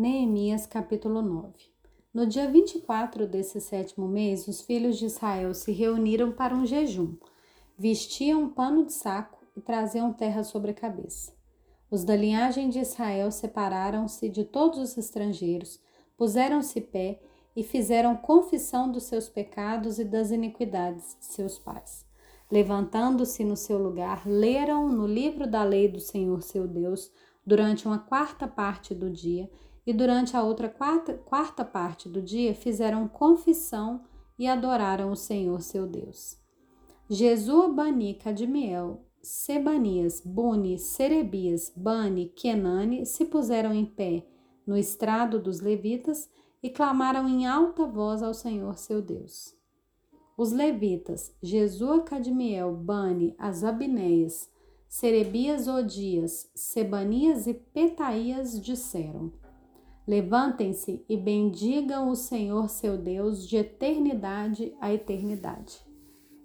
Neemias capítulo 9 No dia 24 desse sétimo mês, os filhos de Israel se reuniram para um jejum. Vestiam um pano de saco e traziam terra sobre a cabeça. Os da linhagem de Israel separaram-se de todos os estrangeiros, puseram-se pé e fizeram confissão dos seus pecados e das iniquidades de seus pais. Levantando-se no seu lugar, leram no livro da lei do Senhor seu Deus durante uma quarta parte do dia e durante a outra quarta, quarta parte do dia fizeram confissão e adoraram o Senhor seu Deus. Jesua, Bani, Cadmiel, Sebanias, Buni, Serebias, Bani, Kenani se puseram em pé no estrado dos levitas e clamaram em alta voz ao Senhor seu Deus. Os levitas, Jesua, Cadmiel, Bani, Asabineias, Serebias, Odias, Sebanias e Petaías disseram: Levantem-se e bendigam o Senhor seu Deus de eternidade a eternidade.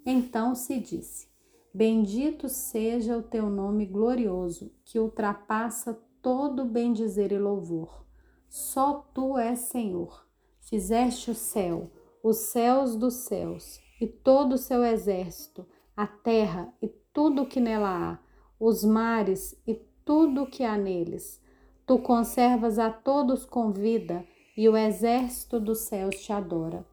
Então se disse: Bendito seja o teu nome glorioso, que ultrapassa todo bendizer e louvor. Só tu és Senhor. Fizeste o céu, os céus dos céus, e todo o seu exército, a terra e tudo o que nela há, os mares e tudo o que há neles Tu conservas a todos com vida, e o exército dos céus te adora.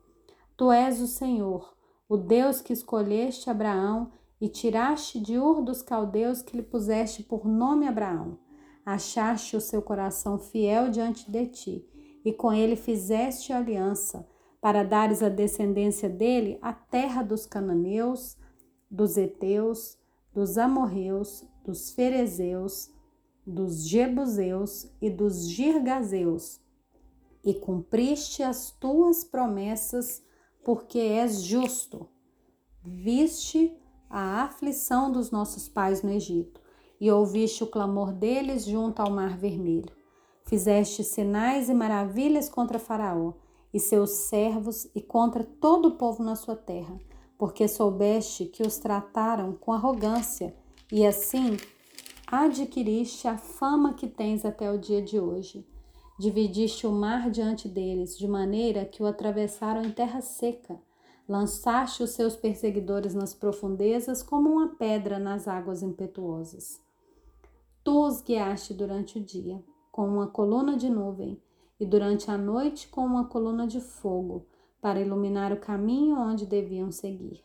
Tu és o Senhor, o Deus que escolheste Abraão e tiraste de Ur dos caldeus que lhe puseste por nome Abraão. Achaste o seu coração fiel diante de ti, e com ele fizeste aliança, para dares à descendência dele a terra dos cananeus, dos heteus, dos amorreus, dos ferezeus, dos Jebuseus e dos Girgazeus, e cumpriste as tuas promessas, porque és justo. Viste a aflição dos nossos pais no Egito, e ouviste o clamor deles junto ao Mar Vermelho. Fizeste sinais e maravilhas contra Faraó e seus servos e contra todo o povo na sua terra, porque soubeste que os trataram com arrogância, e assim adquiriste a fama que tens até o dia de hoje. Dividiste o mar diante deles, de maneira que o atravessaram em terra seca. Lançaste os seus perseguidores nas profundezas, como uma pedra nas águas impetuosas. Tu os guiaste durante o dia, com uma coluna de nuvem, e durante a noite, com uma coluna de fogo, para iluminar o caminho onde deviam seguir.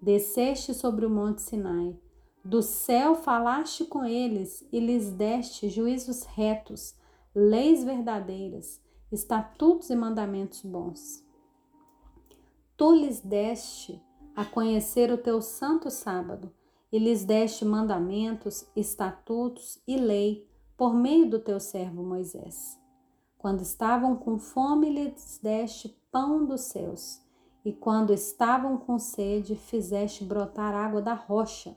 Desceste sobre o monte Sinai do céu falaste com eles e lhes deste juízos retos, leis verdadeiras, estatutos e mandamentos bons. Tu lhes deste a conhecer o teu santo sábado e lhes deste mandamentos, estatutos e lei por meio do teu servo Moisés. Quando estavam com fome, lhes deste pão dos céus, e quando estavam com sede, fizeste brotar água da rocha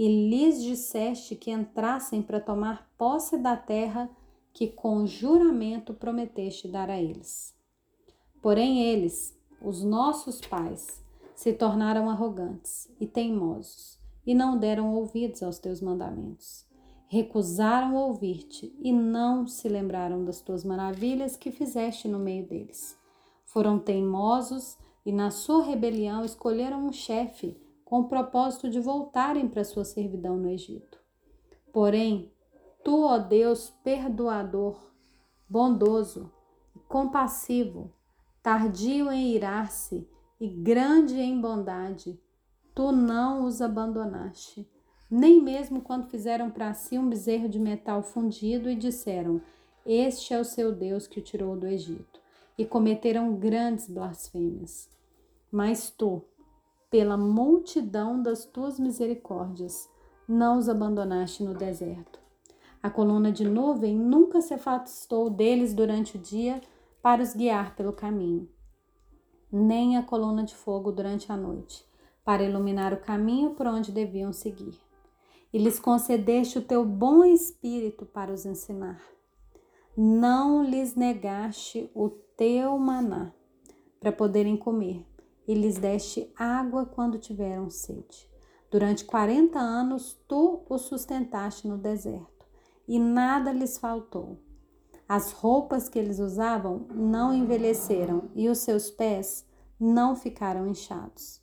e lhes disseste que entrassem para tomar posse da terra que com juramento prometeste dar a eles. Porém, eles, os nossos pais, se tornaram arrogantes e teimosos e não deram ouvidos aos teus mandamentos. Recusaram ouvir-te e não se lembraram das tuas maravilhas que fizeste no meio deles. Foram teimosos e, na sua rebelião, escolheram um chefe com o propósito de voltarem para sua servidão no Egito. Porém, tu, ó Deus perdoador, bondoso compassivo, tardio em irar-se e grande em bondade, tu não os abandonaste, nem mesmo quando fizeram para si um bezerro de metal fundido e disseram: Este é o seu Deus que o tirou do Egito, e cometeram grandes blasfêmias. Mas tu, pela multidão das tuas misericórdias, não os abandonaste no deserto. A coluna de nuvem nunca se afastou deles durante o dia para os guiar pelo caminho, nem a coluna de fogo durante a noite, para iluminar o caminho por onde deviam seguir. E lhes concedeste o teu bom espírito para os ensinar. Não lhes negaste o teu maná para poderem comer e lhes deste água quando tiveram sede. Durante quarenta anos tu os sustentaste no deserto, e nada lhes faltou. As roupas que eles usavam não envelheceram e os seus pés não ficaram inchados.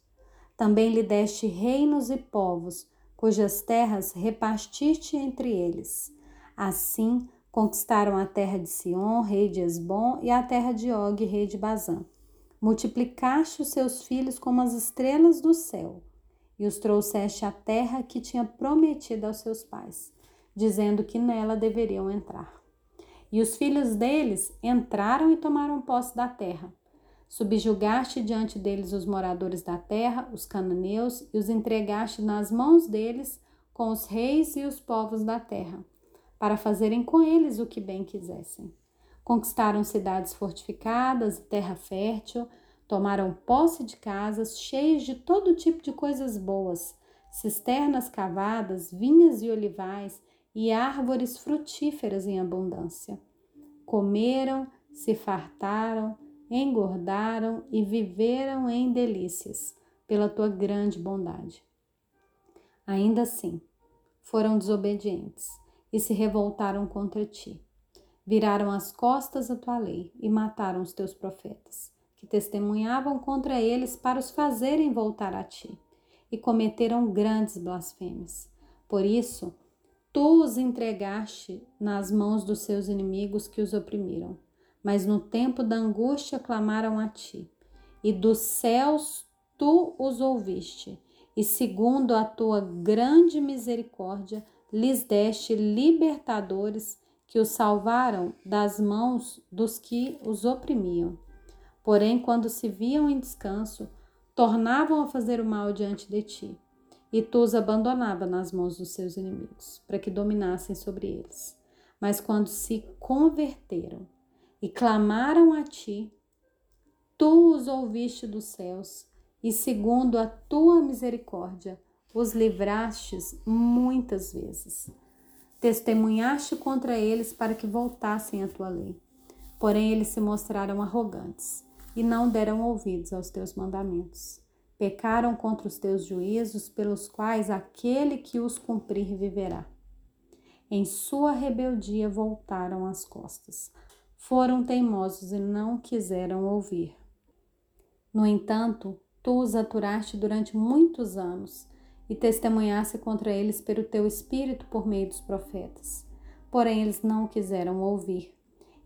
Também lhe deste reinos e povos, cujas terras repartiste entre eles. Assim, conquistaram a terra de Sion, rei de Esbom, e a terra de Og, rei de Bazã. Multiplicaste os seus filhos como as estrelas do céu, e os trouxeste à terra que tinha prometido aos seus pais, dizendo que nela deveriam entrar. E os filhos deles entraram e tomaram posse da terra. Subjugaste diante deles os moradores da terra, os cananeus, e os entregaste nas mãos deles com os reis e os povos da terra, para fazerem com eles o que bem quisessem. Conquistaram cidades fortificadas e terra fértil, tomaram posse de casas cheias de todo tipo de coisas boas, cisternas cavadas, vinhas e olivais e árvores frutíferas em abundância. Comeram, se fartaram, engordaram e viveram em delícias pela tua grande bondade. Ainda assim, foram desobedientes e se revoltaram contra ti. Viraram as costas à tua lei e mataram os teus profetas, que testemunhavam contra eles para os fazerem voltar a ti, e cometeram grandes blasfêmias. Por isso, Tu os entregaste nas mãos dos seus inimigos que os oprimiram, mas no tempo da angústia clamaram a ti, e dos céus tu os ouviste, e segundo a tua grande misericórdia, lhes deste libertadores que os salvaram das mãos dos que os oprimiam. Porém, quando se viam em descanso, tornavam a fazer o mal diante de ti e tu os abandonava nas mãos dos seus inimigos, para que dominassem sobre eles. Mas quando se converteram e clamaram a ti, tu os ouviste dos céus, e segundo a tua misericórdia, os livrastes muitas vezes. Testemunhaste contra eles para que voltassem à tua lei. Porém, eles se mostraram arrogantes e não deram ouvidos aos teus mandamentos. Pecaram contra os teus juízos, pelos quais aquele que os cumprir viverá. Em sua rebeldia voltaram as costas. Foram teimosos e não quiseram ouvir. No entanto, tu os aturaste durante muitos anos e testemunhaste contra eles pelo teu espírito por meio dos profetas. Porém, eles não quiseram ouvir,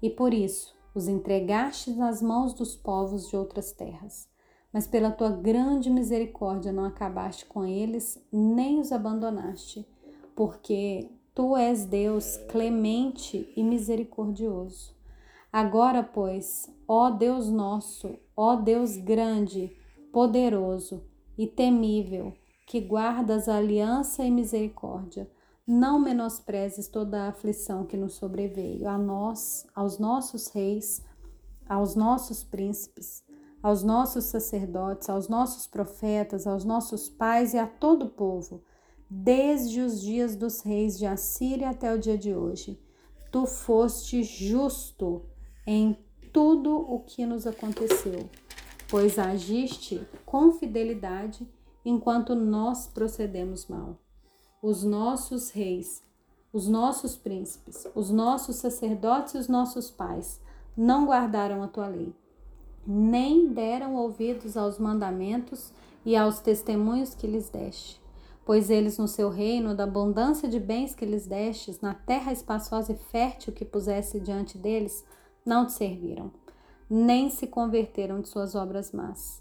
e por isso os entregaste nas mãos dos povos de outras terras mas pela tua grande misericórdia não acabaste com eles, nem os abandonaste, porque tu és Deus clemente e misericordioso. Agora, pois, ó Deus nosso, ó Deus grande, poderoso e temível, que guardas a aliança e misericórdia, não menosprezes toda a aflição que nos sobreveio, a nós, aos nossos reis, aos nossos príncipes aos nossos sacerdotes, aos nossos profetas, aos nossos pais e a todo o povo, desde os dias dos reis de Assíria até o dia de hoje. Tu foste justo em tudo o que nos aconteceu, pois agiste com fidelidade enquanto nós procedemos mal. Os nossos reis, os nossos príncipes, os nossos sacerdotes e os nossos pais não guardaram a tua lei nem deram ouvidos aos mandamentos e aos testemunhos que lhes deste. Pois eles, no seu reino, da abundância de bens que lhes destes, na terra espaçosa e fértil que pusesse diante deles, não te serviram, nem se converteram de suas obras más.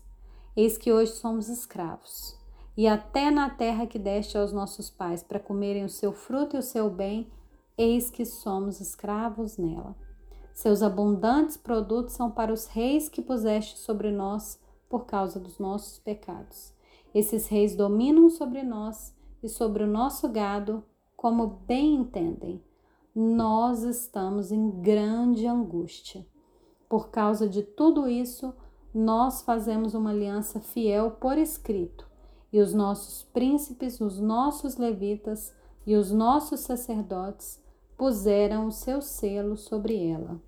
Eis que hoje somos escravos, e até na terra que deste aos nossos pais para comerem o seu fruto e o seu bem, eis que somos escravos nela. Seus abundantes produtos são para os reis que puseste sobre nós por causa dos nossos pecados. Esses reis dominam sobre nós e sobre o nosso gado, como bem entendem. Nós estamos em grande angústia. Por causa de tudo isso, nós fazemos uma aliança fiel por escrito, e os nossos príncipes, os nossos levitas e os nossos sacerdotes puseram o seu selo sobre ela.